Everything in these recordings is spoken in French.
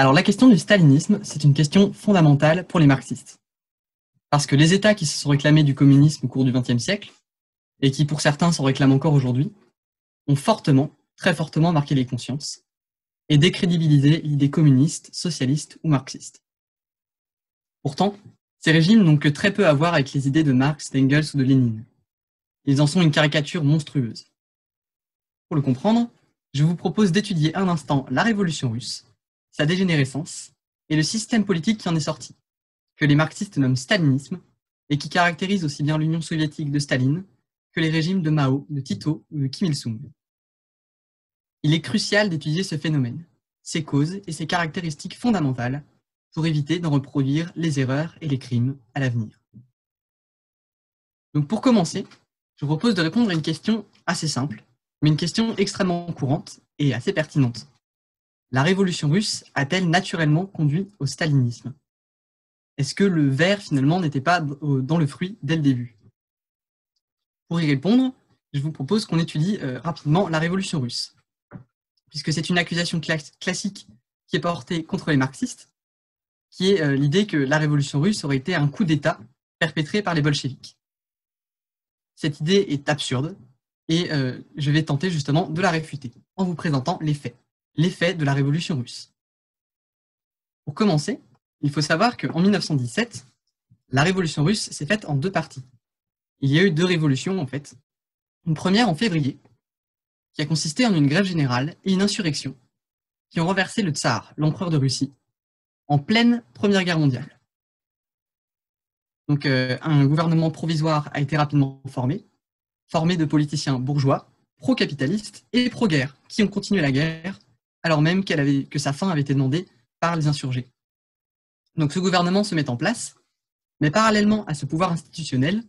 Alors la question du stalinisme, c'est une question fondamentale pour les marxistes. Parce que les États qui se sont réclamés du communisme au cours du XXe siècle, et qui pour certains s'en réclament encore aujourd'hui, ont fortement, très fortement marqué les consciences et décrédibilisé l'idée communiste, socialiste ou marxiste. Pourtant, ces régimes n'ont que très peu à voir avec les idées de Marx, d'Engels ou de Lénine. Ils en sont une caricature monstrueuse. Pour le comprendre, je vous propose d'étudier un instant la révolution russe, sa dégénérescence et le système politique qui en est sorti, que les marxistes nomment stalinisme et qui caractérise aussi bien l'Union soviétique de Staline que les régimes de Mao, de Tito ou de Kim Il-sung. Il est crucial d'étudier ce phénomène, ses causes et ses caractéristiques fondamentales pour éviter d'en reproduire les erreurs et les crimes à l'avenir. Donc pour commencer, je vous propose de répondre à une question assez simple, mais une question extrêmement courante et assez pertinente. La révolution russe a-t-elle naturellement conduit au stalinisme? Est-ce que le verre finalement n'était pas dans le fruit dès le début? Pour y répondre, je vous propose qu'on étudie euh, rapidement la révolution russe, puisque c'est une accusation classique qui est portée contre les marxistes, qui est euh, l'idée que la révolution russe aurait été un coup d'État perpétré par les bolcheviks. Cette idée est absurde et euh, je vais tenter justement de la réfuter en vous présentant les faits, les faits de la révolution russe. Pour commencer, il faut savoir qu'en 1917, la révolution russe s'est faite en deux parties. Il y a eu deux révolutions en fait. Une première en février, qui a consisté en une grève générale et une insurrection, qui ont renversé le tsar, l'empereur de Russie, en pleine Première Guerre mondiale. Donc, euh, un gouvernement provisoire a été rapidement formé, formé de politiciens bourgeois, pro-capitalistes et pro-guerre, qui ont continué la guerre, alors même que sa fin avait été demandée par les insurgés. Donc, ce gouvernement se met en place, mais parallèlement à ce pouvoir institutionnel,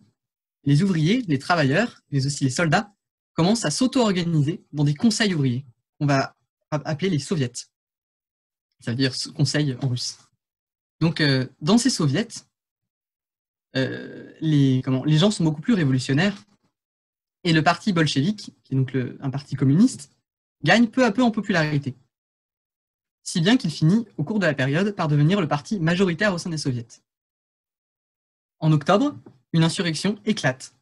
les ouvriers, les travailleurs, mais aussi les soldats, commencent à s'auto-organiser dans des conseils ouvriers, qu'on va appeler les soviets ça veut dire conseil en russe. Donc, euh, dans ces soviets, euh, les gens sont beaucoup plus révolutionnaires et le parti bolchevique, qui est donc un parti communiste, gagne peu à peu en popularité. Si bien qu'il finit, au cours de la période, par devenir le parti majoritaire au sein des soviets. En octobre, une insurrection éclate.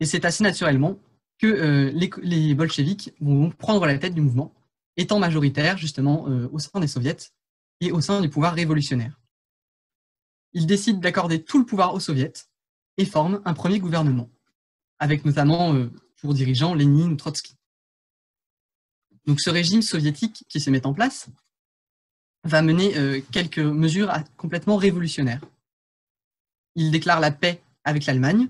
Et c'est assez naturellement que euh, les, bolcheviks vont prendre la tête du mouvement étant majoritaire justement euh, au sein des soviets et au sein du pouvoir révolutionnaire. Il décide d'accorder tout le pouvoir aux soviets et forme un premier gouvernement, avec notamment euh, pour dirigeants Lénine Trotsky. Donc ce régime soviétique qui se met en place va mener euh, quelques mesures complètement révolutionnaires. Il déclare la paix avec l'Allemagne,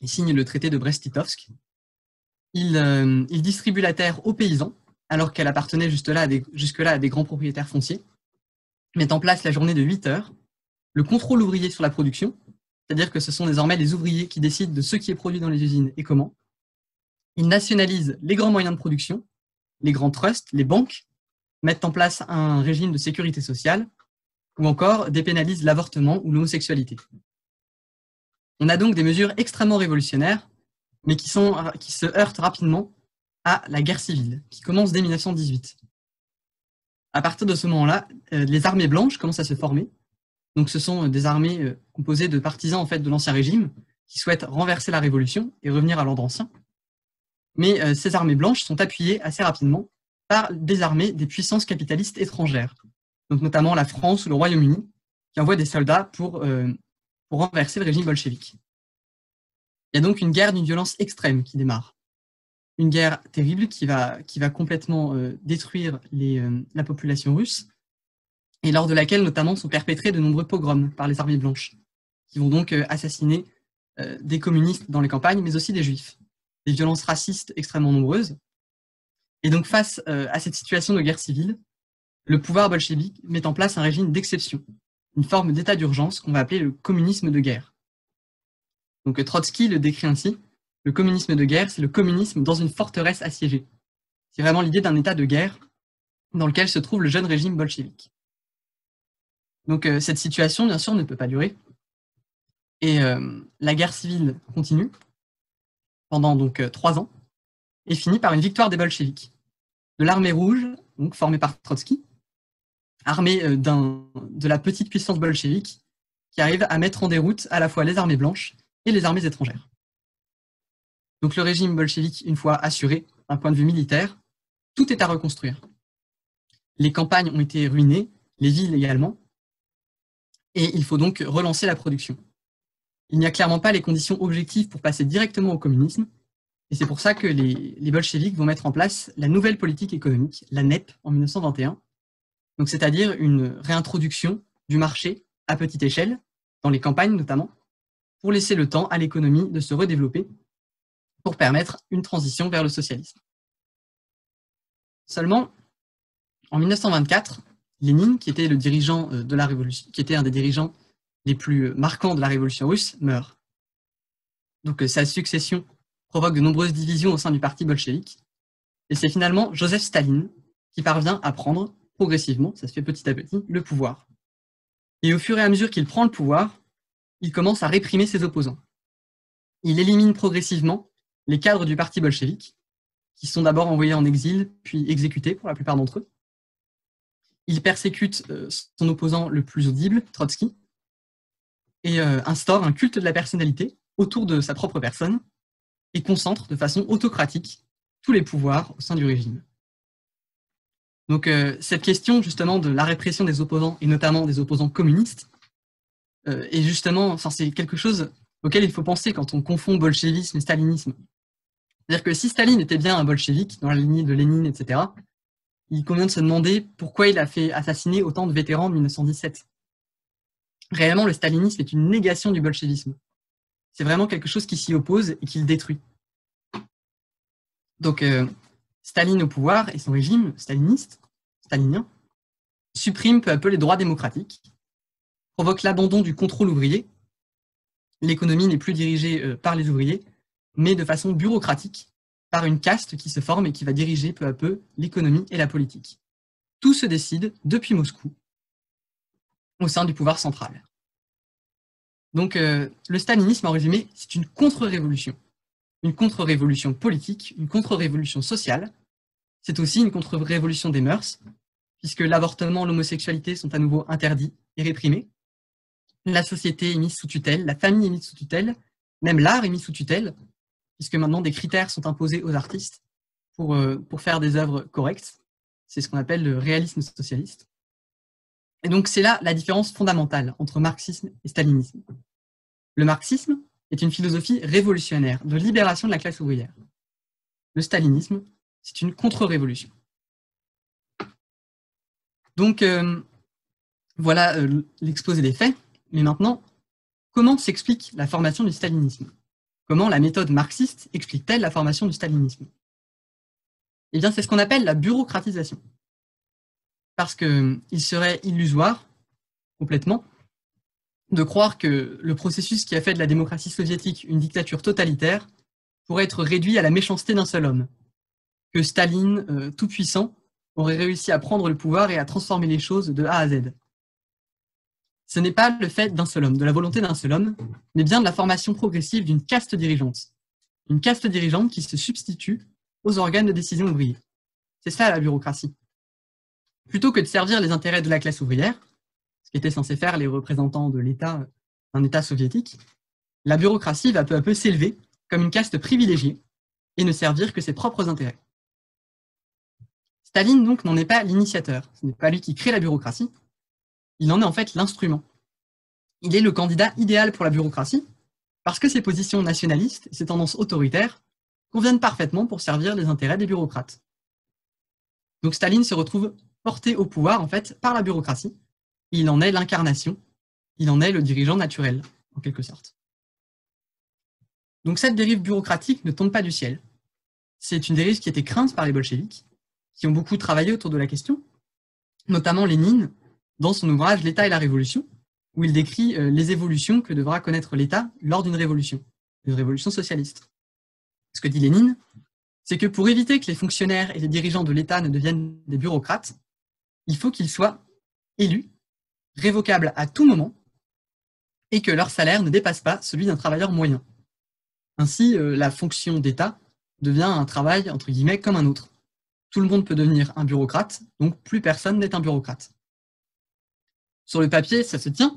il signe le traité de Brest-Litovsk, il, il distribue la terre aux paysans, alors qu'elle appartenait jusque-là à des grands propriétaires fonciers, met en place la journée de 8 heures, le contrôle ouvrier sur la production, c'est-à-dire que ce sont désormais les ouvriers qui décident de ce qui est produit dans les usines et comment. Il nationalise les grands moyens de production, les grands trusts, les banques, mettent en place un régime de sécurité sociale, ou encore dépénalise l'avortement ou l'homosexualité. On a donc des mesures extrêmement révolutionnaires, mais qui se heurtent rapidement à la guerre civile, qui commence dès 1918. À partir de ce moment-là, euh, les armées blanches commencent à se former. Donc, ce sont des armées euh, composées de partisans en fait de l'ancien régime qui souhaitent renverser la révolution et revenir à l'ordre ancien. Mais euh, ces armées blanches sont appuyées assez rapidement par des armées des puissances capitalistes étrangères, donc notamment la France ou le Royaume-Uni, qui envoient des soldats pour, pour renverser le régime bolchevique. Il y a donc une guerre d'une violence extrême qui démarre une guerre terrible qui va, complètement euh, détruire euh, la population russe, et lors de laquelle notamment sont perpétrés de nombreux pogroms par les armées blanches, qui vont donc euh, assassiner des communistes dans les campagnes, mais aussi des juifs. Des violences racistes extrêmement nombreuses. Et donc face à cette situation de guerre civile, le pouvoir bolchevique met en place un régime d'exception, une forme d'état d'urgence qu'on va appeler le communisme de guerre. Donc Trotsky le décrit ainsi le communisme de guerre, c'est le communisme dans une forteresse assiégée. C'est vraiment l'idée d'un état de guerre dans lequel se trouve le jeune régime bolchevique. Donc euh, cette situation, bien sûr, ne peut pas durer. Et euh, la guerre civile continue pendant donc euh, trois ans et finit par une victoire des bolcheviks, de l'armée rouge, donc formée par Trotsky, armé de la petite puissance bolchevique qui arrive à mettre en déroute à la fois les armées blanches et les armées étrangères. Donc le régime bolchevique, une fois assuré d'un point de vue militaire, tout est à reconstruire. Les campagnes ont été ruinées, les villes également, et il faut donc relancer la production. Il n'y a clairement pas les conditions objectives pour passer directement au communisme, et c'est pour ça que les, bolcheviks vont mettre en place la nouvelle politique économique, la NEP, en 1921, donc c'est-à-dire une réintroduction du marché à petite échelle, dans les campagnes notamment, pour laisser le temps à l'économie de se redévelopper, pour permettre une transition vers le socialisme. Seulement, en 1924, Lénine, qui était le dirigeant euh, de la révolution, qui était un des dirigeants les plus marquants de la révolution russe, meurt. Donc euh, sa succession provoque de nombreuses divisions au sein du parti bolchevique. Et c'est finalement Joseph Staline qui parvient à prendre progressivement, ça se fait petit à petit, le pouvoir. Et au fur et à mesure qu'il prend le pouvoir, il commence à réprimer ses opposants. Il élimine progressivement les cadres du parti bolchevique, qui sont d'abord envoyés en exil, puis exécutés pour la plupart d'entre eux. Il persécute euh, son opposant le plus audible, Trotsky, et euh, instaure un culte de la personnalité autour de sa propre personne, et concentre de façon autocratique tous les pouvoirs au sein du régime. Donc euh, cette question justement de la répression des opposants, et notamment des opposants communistes, est justement, c'est quelque chose auquel il faut penser quand on confond bolchevisme et stalinisme. C'est-à-dire que si Staline était bien un bolchevique, dans la lignée de Lénine, etc., il convient de se demander pourquoi il a fait assassiner autant de vétérans en 1917. Réellement, le stalinisme est une négation du bolchevisme. C'est vraiment quelque chose qui s'y oppose et qui le détruit. Donc, euh, Staline au pouvoir et son régime staliniste, stalinien, supprime peu à peu les droits démocratiques, provoque l'abandon du contrôle ouvrier. L'économie n'est plus dirigée euh, par les ouvriers, mais de façon bureaucratique, par une caste qui se forme et qui va diriger peu à peu l'économie et la politique. Tout se décide depuis Moscou, au sein du pouvoir central. Donc euh, le stalinisme, en résumé, c'est une contre-révolution. Une contre-révolution politique, une contre-révolution sociale. C'est aussi une contre-révolution des mœurs, puisque l'avortement, l'homosexualité sont à nouveau interdits et réprimés. La société est mise sous tutelle, la famille est mise sous tutelle, même l'art est mis sous tutelle, puisque maintenant des critères sont imposés aux artistes pour, euh, pour faire des œuvres correctes. C'est ce qu'on appelle le réalisme socialiste. Et donc c'est là la différence fondamentale entre marxisme et stalinisme. Le marxisme est une philosophie révolutionnaire de libération de la classe ouvrière. Le stalinisme, c'est une contre-révolution. Donc euh, voilà euh, l'exposé des faits, mais maintenant, comment s'explique la formation du stalinisme? Comment la méthode marxiste explique-t-elle la formation du stalinisme? Eh bien, c'est ce qu'on appelle la bureaucratisation. Parce qu'il serait illusoire, complètement, de croire que le processus qui a fait de la démocratie soviétique une dictature totalitaire pourrait être réduit à la méchanceté d'un seul homme. Que Staline, euh, tout puissant, aurait réussi à prendre le pouvoir et à transformer les choses de A à Z ce n'est pas le fait d'un seul homme, de la volonté d'un seul homme, mais bien de la formation progressive d'une caste dirigeante. Une caste dirigeante qui se substitue aux organes de décision ouvriers. C'est ça la bureaucratie. Plutôt que de servir les intérêts de la classe ouvrière, ce qu'étaient censés faire les représentants de l'État d'un État soviétique, la bureaucratie va peu à peu s'élever comme une caste privilégiée et ne servir que ses propres intérêts. Staline donc n'en est pas l'initiateur, ce n'est pas lui qui crée la bureaucratie, il en est en fait l'instrument. Il est le candidat idéal pour la bureaucratie, parce que ses positions nationalistes et ses tendances autoritaires conviennent parfaitement pour servir les intérêts des bureaucrates. Donc Staline se retrouve porté au pouvoir en fait par la bureaucratie. Il en est l'incarnation, il en est le dirigeant naturel, en quelque sorte. Donc cette dérive bureaucratique ne tombe pas du ciel. C'est une dérive qui était crainte par les bolcheviks, qui ont beaucoup travaillé autour de la question, notamment Lénine, dans son ouvrage L'État et la Révolution, où il décrit euh, les évolutions que devra connaître l'État lors d'une révolution, une révolution socialiste. Ce que dit Lénine, c'est que pour éviter que les fonctionnaires et les dirigeants de l'État ne deviennent des bureaucrates, il faut qu'ils soient élus, révocables à tout moment, et que leur salaire ne dépasse pas celui d'un travailleur moyen. Ainsi, euh, la fonction d'État devient un travail, entre guillemets, comme un autre. Tout le monde peut devenir un bureaucrate, donc plus personne n'est un bureaucrate. Sur le papier, ça se tient.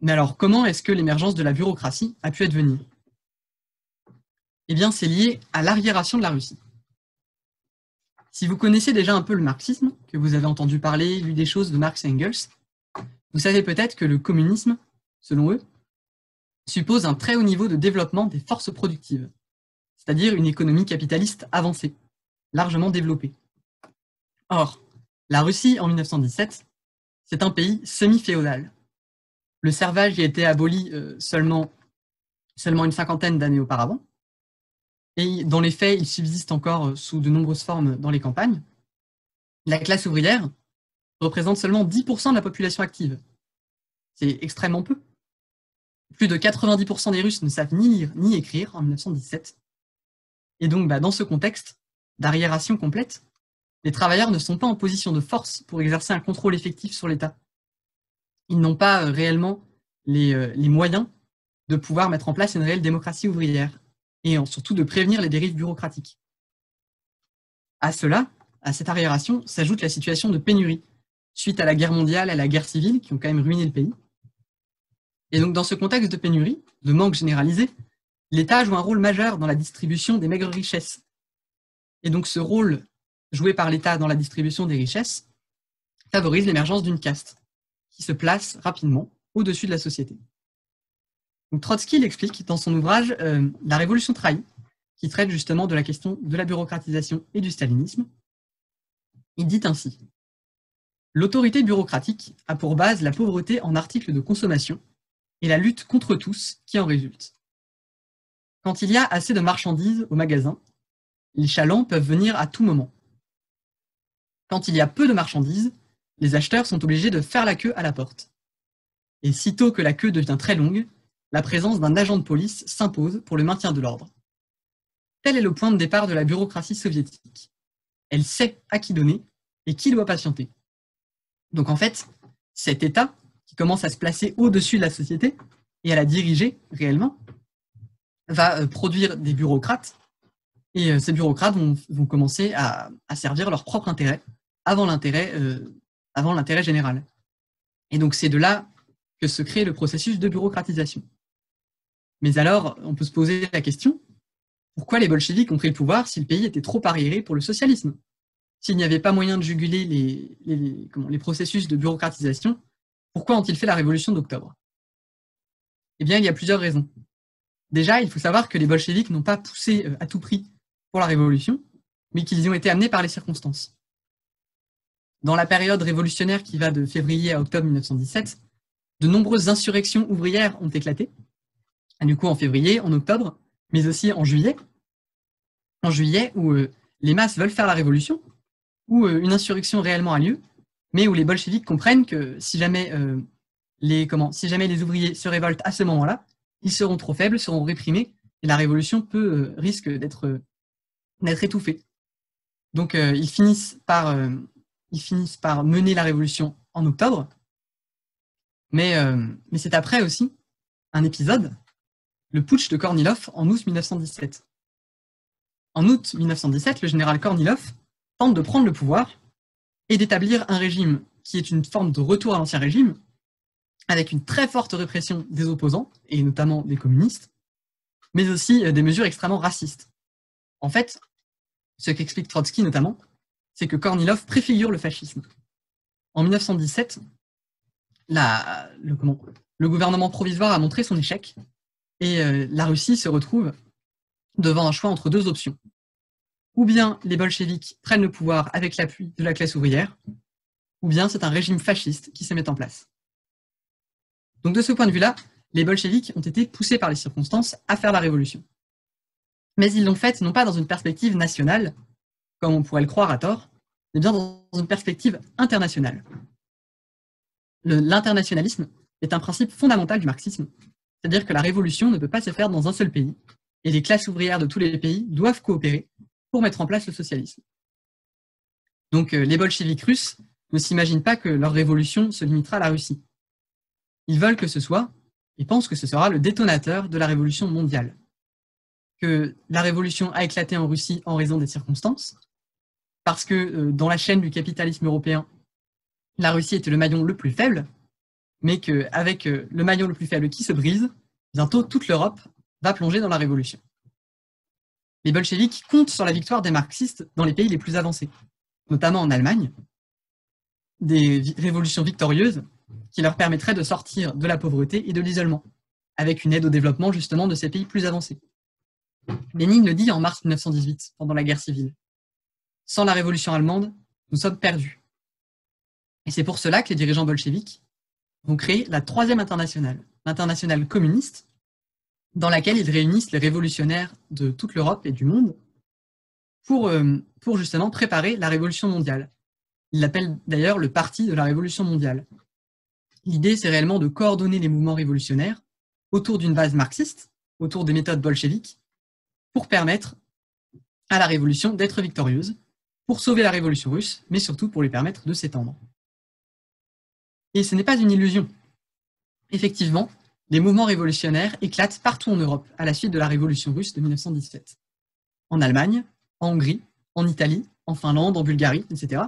Mais alors, comment est-ce que l'émergence de la bureaucratie a pu advenir? Eh bien, c'est lié à l'arriération de la Russie. Si vous connaissez déjà un peu le marxisme, que vous avez entendu parler, lu des choses de Marx et Engels, vous savez peut-être que le communisme, selon eux, suppose un très haut niveau de développement des forces productives, c'est-à-dire une économie capitaliste avancée, largement développée. Or, la Russie en 1917, c'est un pays semi-féodal. Le servage y a été aboli euh, seulement, seulement une cinquantaine d'années auparavant, et dans les faits, il subsiste encore euh, sous de nombreuses formes dans les campagnes. La classe ouvrière représente seulement 10% de la population active. C'est extrêmement peu. Plus de 90% des Russes ne savent ni lire ni écrire en 1917. Et donc, bah, dans ce contexte d'arriération complète, les travailleurs ne sont pas en position de force pour exercer un contrôle effectif sur l'État. Ils n'ont pas euh, réellement euh, les, moyens de pouvoir mettre en place une réelle démocratie ouvrière et surtout de prévenir les dérives bureaucratiques. À cela, à cette arriération, s'ajoute la situation de pénurie, suite à la guerre mondiale et à la guerre civile qui ont quand même ruiné le pays. Et donc dans ce contexte de pénurie, de manque généralisé, l'État joue un rôle majeur dans la distribution des maigres richesses. Et donc ce rôle joué par l'État dans la distribution des richesses favorise l'émergence d'une caste qui se place rapidement au-dessus de la société. Trotsky l'explique dans son ouvrage euh, La Révolution trahie, qui traite justement de la question de la bureaucratisation et du stalinisme. Il dit ainsi L'autorité bureaucratique a pour base la pauvreté en articles de consommation et la lutte contre tous qui en résulte. Quand il y a assez de marchandises au magasin, les chalands peuvent venir à tout moment. Quand il y a peu de marchandises, les acheteurs sont obligés de faire la queue à la porte. Et sitôt que la queue devient très longue, la présence d'un agent de police s'impose pour le maintien de l'ordre. Tel est le point de départ de la bureaucratie soviétique. Elle sait à qui donner et qui doit patienter. Donc en fait, cet État, qui commence à se placer au-dessus de la société et à la diriger réellement, va euh, produire des bureaucrates, et euh, ces bureaucrates vont, commencer à, servir leur propre intérêt euh, avant l'intérêt général. Et donc c'est de là que se crée le processus de bureaucratisation. Mais alors, on peut se poser la question, pourquoi les bolcheviks ont pris le pouvoir si le pays était trop arriéré pour le socialisme? S'il n'y avait pas moyen de juguler les, processus de bureaucratisation, pourquoi ont-ils fait la révolution d'octobre? Eh bien, il y a plusieurs raisons. Déjà, il faut savoir que les bolcheviks n'ont pas poussé euh, à tout prix pour la révolution, mais qu'ils ont été amenés par les circonstances. Dans la période révolutionnaire qui va de février à octobre 1917, de nombreuses insurrections ouvrières ont éclaté, du coup en février, en octobre, mais aussi en juillet. En juillet, où euh, les masses veulent faire la révolution, où euh, une insurrection réellement a lieu, mais où les bolcheviks comprennent que si jamais, euh, les, comment, si jamais les ouvriers se révoltent à ce moment-là, ils seront trop faibles, seront réprimés, et la révolution peut, risque d'être étouffée. Donc ils, finissent par, ils finissent par mener la révolution en octobre, mais, mais c'est après aussi un épisode le putsch de Kornilov en août 1917. En août 1917, le général Kornilov tente de prendre le pouvoir et d'établir un régime qui est une forme de retour à l'ancien régime, avec une très forte répression des opposants, et notamment des communistes, mais aussi euh, des mesures extrêmement racistes. En fait, ce qu'explique Trotsky notamment, c'est que Kornilov préfigure le fascisme. En 1917, le, le gouvernement provisoire a montré son échec et euh, la Russie se retrouve devant un choix entre deux options. Ou bien les bolcheviks prennent le pouvoir avec l'appui de la classe ouvrière, ou bien c'est un régime fasciste qui se met en place. Donc de ce point de vue-là, les bolcheviks ont été poussés par les circonstances à faire la révolution. Mais ils l'ont faite non pas dans une perspective nationale, comme on pourrait le croire à tort, mais bien dans une perspective internationale. L'internationalisme est un principe fondamental du marxisme c'est-à-dire que la révolution ne peut pas se faire dans un seul pays, et les classes ouvrières de tous les pays doivent coopérer pour mettre en place le socialisme. Donc euh, les bolcheviks russes ne s'imaginent pas que leur révolution se limitera à la Russie. Ils veulent que ce soit, et pensent que ce sera le détonateur de la révolution mondiale. Que la révolution a éclaté en Russie en raison des circonstances, parce que euh, dans la chaîne du capitalisme européen, la Russie était le maillon le plus faible, mais qu'avec le maillon le plus faible qui se brise, bientôt toute l'Europe va plonger dans la révolution. Les bolcheviks comptent sur la victoire des marxistes dans les pays les plus avancés, notamment en Allemagne, des révolutions victorieuses qui leur permettraient de sortir de la pauvreté et de l'isolement, avec une aide au développement justement de ces pays plus avancés. Lénine le dit en mars 1918, pendant la guerre civile. Sans la révolution allemande, nous sommes perdus. Et c'est pour cela que les dirigeants bolcheviques vont créer la troisième internationale, l'internationale communiste, dans laquelle ils réunissent les révolutionnaires de toute l'Europe et du monde pour, euh, pour justement préparer la révolution mondiale. Ils l'appellent d'ailleurs le Parti de la Révolution mondiale. L'idée, c'est réellement de coordonner les mouvements révolutionnaires autour d'une base marxiste, autour des méthodes bolcheviques, pour permettre à la révolution d'être victorieuse, pour sauver la révolution russe, mais surtout pour lui permettre de s'étendre. Et ce n'est pas une illusion. Effectivement, les mouvements révolutionnaires éclatent partout en Europe à la suite de la révolution russe de 1917. En Allemagne, en Hongrie, en Italie, en Finlande, en Bulgarie, etc.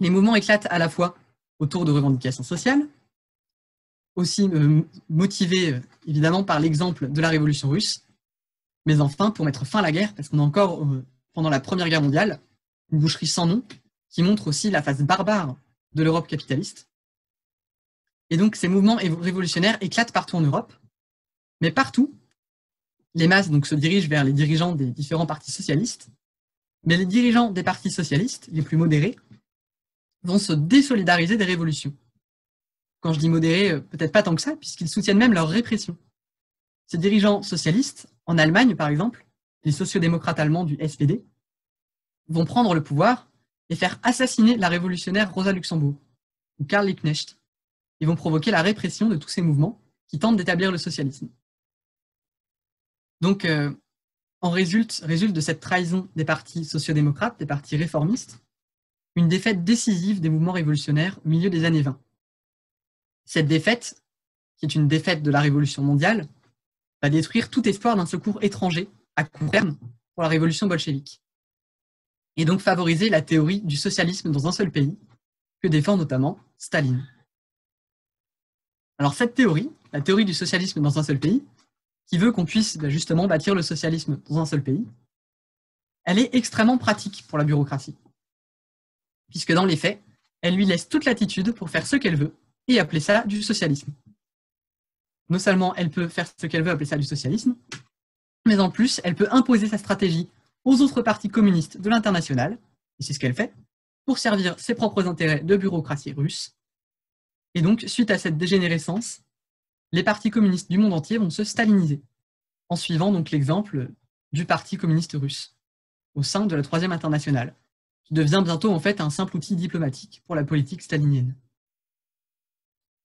Les mouvements éclatent à la fois autour de revendications sociales, aussi euh, motivés euh, évidemment par l'exemple de la révolution russe, mais enfin pour mettre fin à la guerre, parce qu'on a encore, euh, pendant la Première Guerre mondiale, une boucherie sans nom qui montre aussi la face barbare de l'Europe capitaliste. Et donc ces mouvements révolutionnaires éclatent partout en Europe, mais partout, les masses donc, se dirigent vers les dirigeants des différents partis socialistes, mais les dirigeants des partis socialistes, les plus modérés, vont se désolidariser des révolutions. Quand je dis modérés, peut-être pas tant que ça, puisqu'ils soutiennent même leur répression. Ces dirigeants socialistes en Allemagne, par exemple, les sociodémocrates allemands du SPD vont prendre le pouvoir et faire assassiner la révolutionnaire Rosa Luxembourg ou Karl Liebknecht. Ils vont provoquer la répression de tous ces mouvements qui tentent d'établir le socialisme. Donc, euh, en résulte, résulte de cette trahison des partis sociodémocrates, des partis réformistes, une défaite décisive des mouvements révolutionnaires au milieu des années 20. Cette défaite, qui est une défaite de la révolution mondiale, va détruire tout espoir d'un secours étranger à court terme pour la révolution bolchevique. Et donc favoriser la théorie du socialisme dans un seul pays, que défend notamment Staline. Alors cette théorie, la théorie du socialisme dans un seul pays, qui veut qu'on puisse bah, justement bâtir le socialisme dans un seul pays, elle est extrêmement pratique pour la bureaucratie. Puisque dans les faits, elle lui laisse toute latitude pour faire ce qu'elle veut et appeler ça du socialisme non seulement elle peut faire ce qu'elle veut, appeler ça du socialisme, mais en plus, elle peut imposer sa stratégie aux autres partis communistes de l'international, et c'est ce qu'elle fait, pour servir ses propres intérêts de bureaucratie russe. Et donc, suite à cette dégénérescence, les partis communistes du monde entier vont se staliniser, en suivant donc l'exemple du Parti communiste russe, au sein de la Troisième Internationale, qui devient bientôt en fait un simple outil diplomatique pour la politique stalinienne.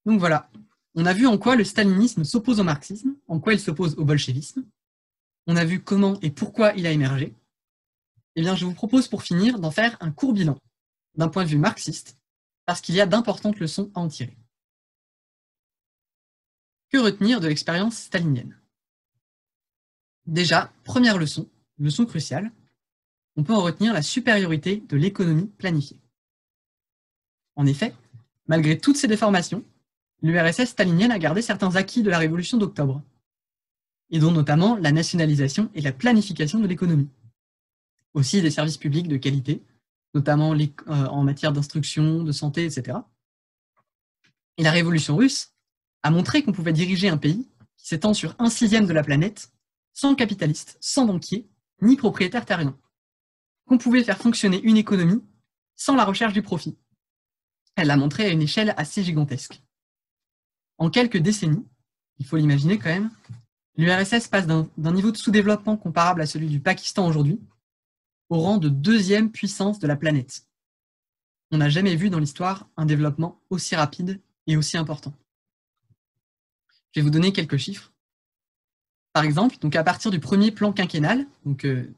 Donc voilà, on a vu en quoi le stalinisme s'oppose au marxisme, en quoi il s'oppose au bolchevisme. On a vu comment et pourquoi il a émergé. Eh bien, je vous propose pour finir d'en faire un court bilan d'un point de vue marxiste, parce qu'il y a d'importantes leçons à en tirer. Retenir de l'expérience stalinienne Déjà, première leçon, leçon cruciale, on peut en retenir la supériorité de l'économie planifiée. En effet, malgré toutes ces déformations, l'URSS stalinienne a gardé certains acquis de la révolution d'octobre, et dont notamment la nationalisation et la planification de l'économie. Aussi des services publics de qualité, notamment euh, en matière d'instruction, de santé, etc. Et la révolution russe a montré qu'on pouvait diriger un pays qui s'étend sur un sixième de la planète, sans capitaliste, sans banquier, ni propriétaire terrien. Qu'on pouvait faire fonctionner une économie sans la recherche du profit. Elle l'a montré à une échelle assez gigantesque. En quelques décennies, il faut l'imaginer quand même, l'URSS passe d'un niveau de sous-développement comparable à celui du Pakistan aujourd'hui au rang de deuxième puissance de la planète. On n'a jamais vu dans l'histoire un développement aussi rapide et aussi important. Je vais vous donner quelques chiffres. Par exemple, donc à partir du premier plan quinquennal, donc euh,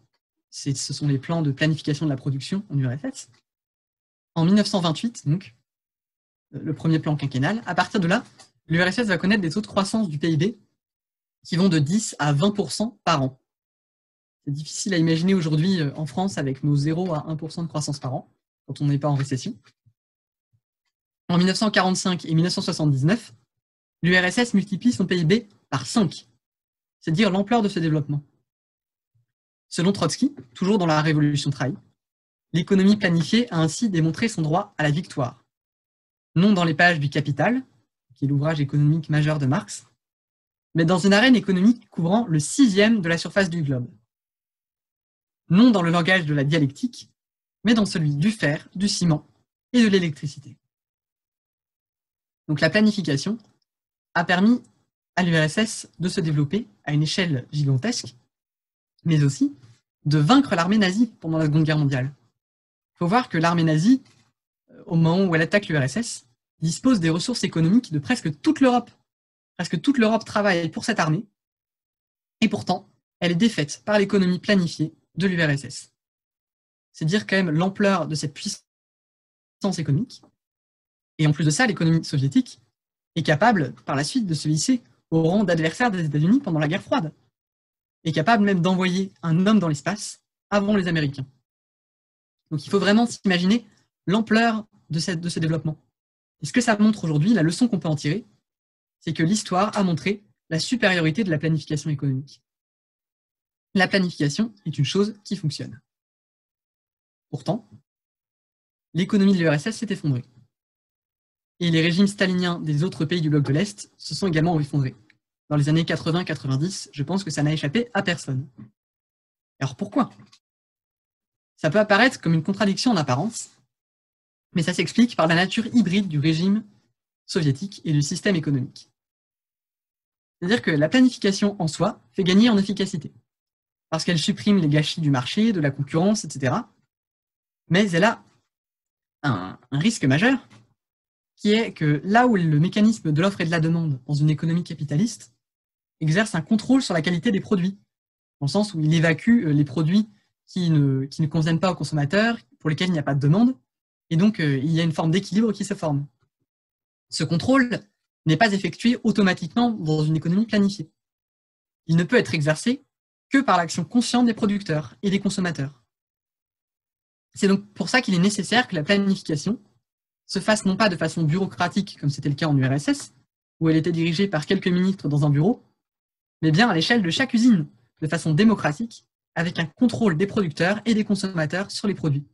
ce sont les plans de planification de la production en URSS, en 1928, donc le premier plan quinquennal, à partir de là, l'URSS va connaître des taux de croissance du PIB qui vont de 10 à 20% par an. C'est difficile à imaginer aujourd'hui euh, en France avec nos 0 à 1% de croissance par an, quand on n'est pas en récession. En 1945 et 1979, l'URSS multiplie son PIB par 5. C'est dire l'ampleur de ce développement. Selon Trotsky, toujours dans la Révolution trahie, l'économie planifiée a ainsi démontré son droit à la victoire. Non dans les pages du Capital, qui est l'ouvrage économique majeur de Marx, mais dans une arène économique couvrant le sixième de la surface du globe. Non dans le langage de la dialectique, mais dans celui du fer, du ciment et de l'électricité. Donc la planification a permis à l'URSS de se développer à une échelle gigantesque, mais aussi de vaincre l'armée nazie pendant la Seconde Guerre mondiale. Il faut voir que l'armée nazie, euh, au moment où elle attaque l'URSS, dispose des ressources économiques de presque toute l'Europe. Presque toute l'Europe travaille pour cette armée, et pourtant, elle est défaite par l'économie planifiée de l'URSS. C'est dire quand même l'ampleur de cette puissance économique. Et en plus de ça, l'économie soviétique est capable, par la suite, de se hisser au rang d'adversaire des États-Unis pendant la guerre froide. Est capable même d'envoyer un homme dans l'espace avant les Américains. Donc il faut vraiment s'imaginer l'ampleur de, de ce développement. Et ce que ça montre aujourd'hui, la leçon qu'on peut en tirer, c'est que l'histoire a montré la supériorité de la planification économique. La planification est une chose qui fonctionne. Pourtant, l'économie de l'URSS s'est effondrée. Et les régimes staliniens des autres pays du bloc de l'Est se sont également effondrés. Dans les années 80-90, je pense que ça n'a échappé à personne. Alors pourquoi? Ça peut apparaître comme une contradiction en apparence, mais ça s'explique par la nature hybride du régime soviétique et du système économique. C'est-à-dire que la planification en soi fait gagner en efficacité, parce qu'elle supprime les gâchis du marché, de la concurrence, etc. Mais elle a un, un risque majeur, qui est que là où le mécanisme de l'offre et de la demande dans une économie capitaliste exerce un contrôle sur la qualité des produits, dans le sens où il évacue euh, les produits qui ne, qui ne conviennent pas aux consommateurs, pour lesquels il n'y a pas de demande, et donc euh, il y a une forme d'équilibre qui se forme. Ce contrôle n'est pas effectué automatiquement dans une économie planifiée. Il ne peut être exercé que par l'action consciente des producteurs et des consommateurs. C'est donc pour ça qu'il est nécessaire que la planification se fasse non pas de façon bureaucratique, comme c'était le cas en URSS, où elle était dirigée par quelques ministres dans un bureau, mais bien à l'échelle de chaque usine, de façon démocratique, avec un contrôle des producteurs et des consommateurs sur les produits.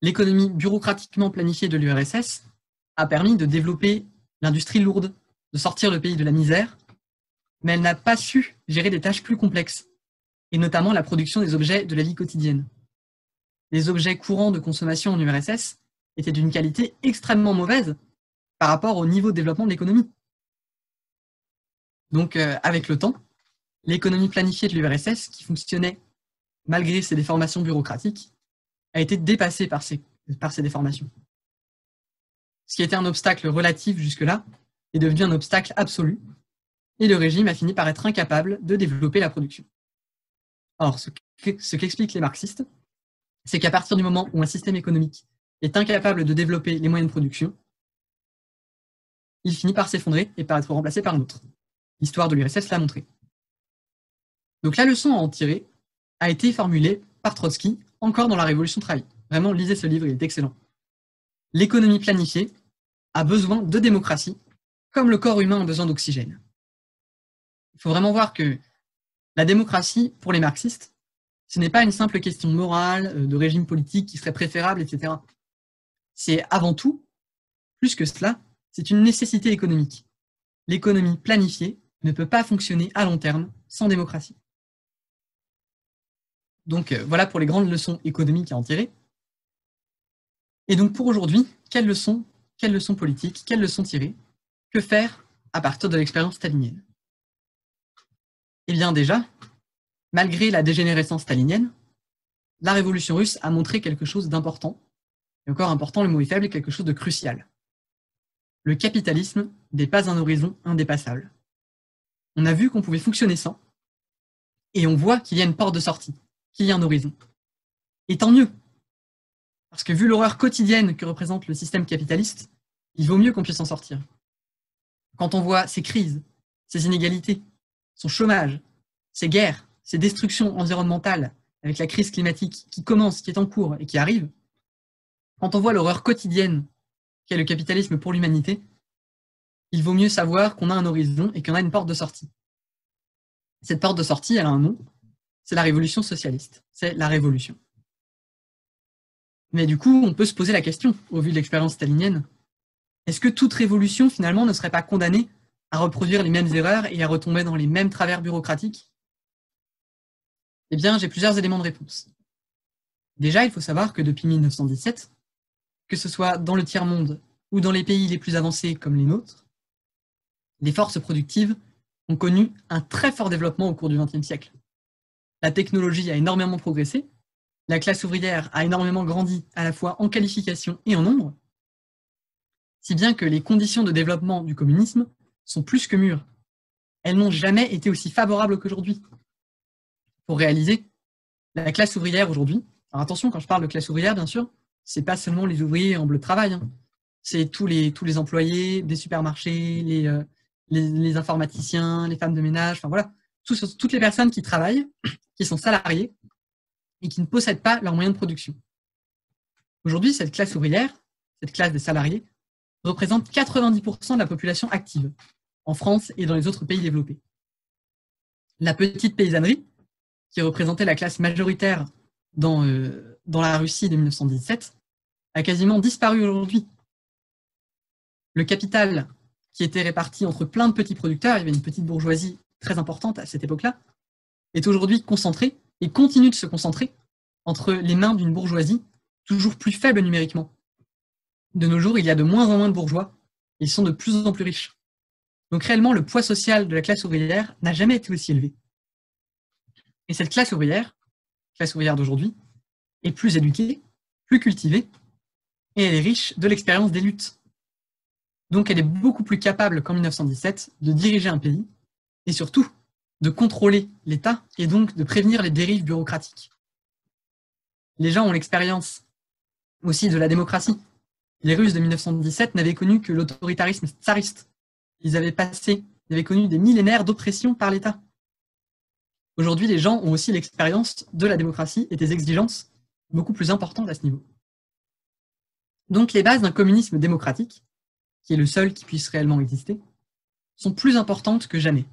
L'économie bureaucratiquement planifiée de l'URSS a permis de développer l'industrie lourde, de sortir le pays de la misère, mais elle n'a pas su gérer des tâches plus complexes, et notamment la production des objets de la vie quotidienne. Les objets courants de consommation en URSS étaient d'une qualité extrêmement mauvaise par rapport au niveau de développement de l'économie. Donc, euh, avec le temps, l'économie planifiée de l'URSS, qui fonctionnait malgré ses déformations bureaucratiques, a été dépassée par ces déformations ce qui était un obstacle relatif jusque-là est devenu un obstacle absolu, et le régime a fini par être incapable de développer la production. Or, ce qu'expliquent les marxistes, c'est qu'à partir du moment où un système économique est incapable de développer les moyens de production, il finit par s'effondrer et par être remplacé par un autre. L'histoire de l'URSS l'a montré. Donc la leçon à en tirer a été formulée par Trotsky encore dans la Révolution trahie. Vraiment, lisez ce livre, il est excellent. L'économie planifiée a besoin de démocratie, comme le corps humain a besoin d'oxygène. Il faut vraiment voir que la démocratie, pour les marxistes, ce n'est pas une simple question morale, euh, de régime politique qui serait préférable, etc. C'est avant tout, plus que cela, c'est une nécessité économique. L'économie planifiée ne peut pas fonctionner à long terme sans démocratie. Donc euh, voilà pour les grandes leçons économiques à en tirer. Et donc pour aujourd'hui, quelles leçons, quelles leçons politiques, quelles leçons tirer Que faire à partir de l'expérience stalinienne? Eh bien déjà, malgré la dégénérescence stalinienne, la révolution russe a montré quelque chose d'important, et encore important, le mot est faible, quelque chose de crucial. Le capitalisme n'est pas un horizon indépassable. On a vu qu'on pouvait fonctionner sans, et on voit qu'il y a une porte de sortie, qu'il y a un horizon. Et tant mieux, parce que vu l'horreur quotidienne que représente le système capitaliste, il vaut mieux qu'on puisse en sortir. Quand on voit ces crises, ces inégalités, son chômage, ces guerres, ces destructions environnementales, avec la crise climatique qui commence, qui est en cours et qui arrive, quand on voit l'horreur quotidienne qu'est le capitalisme pour l'humanité, il vaut mieux savoir qu'on a un horizon et qu'on a une porte de sortie. Cette porte de sortie, elle a un nom, c'est la révolution socialiste, c'est la révolution. Mais du coup, on peut se poser la question, au vu de l'expérience stalinienne, est-ce que toute révolution, finalement, ne serait pas condamnée à reproduire les mêmes erreurs et à retomber dans les mêmes travers bureaucratiques? Eh bien, j'ai plusieurs éléments de réponse. Déjà, il faut savoir que depuis 1917, que ce soit dans le tiers-monde ou dans les pays les plus avancés comme les nôtres, les forces productives ont connu un très fort développement au cours du XXe siècle. La technologie a énormément progressé, la classe ouvrière a énormément grandi à la fois en qualification et en nombre, si bien que les conditions de développement du communisme sont plus que mûres. Elles n'ont jamais été aussi favorables qu'aujourd'hui. Pour réaliser, la classe ouvrière aujourd'hui, alors attention, quand je parle de classe ouvrière, bien sûr, c'est pas seulement les ouvriers en bleu de travail, hein. c'est tous les, tous les employés des supermarchés, les, euh, les, informaticiens, les femmes de ménage, enfin voilà, toutes les personnes qui travaillent, qui sont salariés et qui ne possèdent pas leurs moyens de production. Aujourd'hui, cette classe ouvrière, cette classe des salariés, représente 90% de la population active en France et dans les autres pays développés. La petite paysannerie, qui représentait la classe majoritaire dans, euh, dans la Russie de 1917, a quasiment disparu aujourd'hui. Le capital qui était réparti entre plein de petits producteurs, il y avait une petite bourgeoisie très importante à cette époque-là, est aujourd'hui concentré et continue de se concentrer entre les mains d'une bourgeoisie toujours plus faible numériquement. De nos jours, il y a de moins en moins de bourgeois, ils sont de plus en plus riches. Donc réellement, le poids social de la classe ouvrière n'a jamais été aussi élevé. Et cette classe ouvrière, classe ouvrière d'aujourd'hui, est plus éduquée, plus cultivée, et elle est riche de l'expérience des luttes. Donc elle est beaucoup plus capable qu'en 1917 de diriger un pays, et surtout de contrôler l'État et donc de prévenir les dérives bureaucratiques. Les gens ont l'expérience aussi de la démocratie. Les Russes de 1917 n'avaient connu que l'autoritarisme tsariste. Ils avaient passé, ils avaient connu des millénaires d'oppression par l'État. Aujourd'hui, les gens ont aussi l'expérience de la démocratie et des exigences beaucoup plus importantes à ce niveau. Donc les bases d'un communisme démocratique, qui est le seul qui puisse réellement exister, sont plus importantes que jamais.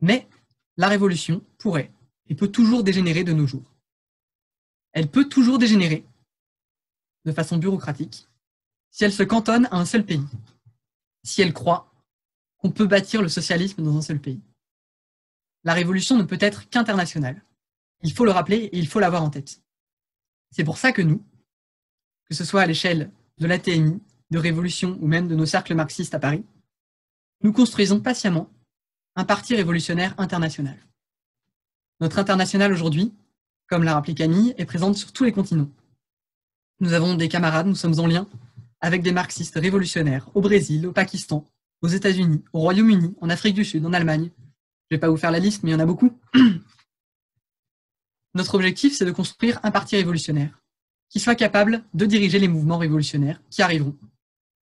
Mais la révolution pourrait et peut toujours dégénérer de nos jours. Elle peut toujours dégénérer de façon bureaucratique si elle se cantonne à un seul pays, si elle croit qu'on peut bâtir le socialisme dans un seul pays. La révolution ne peut être qu'internationale. Il faut le rappeler et il faut l'avoir en tête. C'est pour ça que nous, que ce soit à l'échelle de l'ATMI, de Révolution ou même de nos cercles marxistes à Paris, nous construisons patiemment un parti révolutionnaire international. Notre international aujourd'hui, comme l'a rappelé Camille, est présente sur tous les continents. Nous avons des camarades, nous sommes en lien avec des marxistes révolutionnaires au Brésil, au Pakistan, aux États-Unis, au Royaume-Uni, en Afrique du Sud, en Allemagne. Je ne vais pas vous faire la liste, mais il y en a beaucoup. Notre objectif, c'est de construire un parti révolutionnaire qui soit capable de diriger les mouvements révolutionnaires qui arriveront.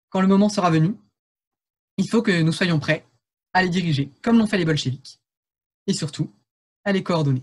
Quand le moment sera venu, il faut que nous soyons prêts à les diriger, comme l'ont fait les bolcheviks, et surtout à les coordonner.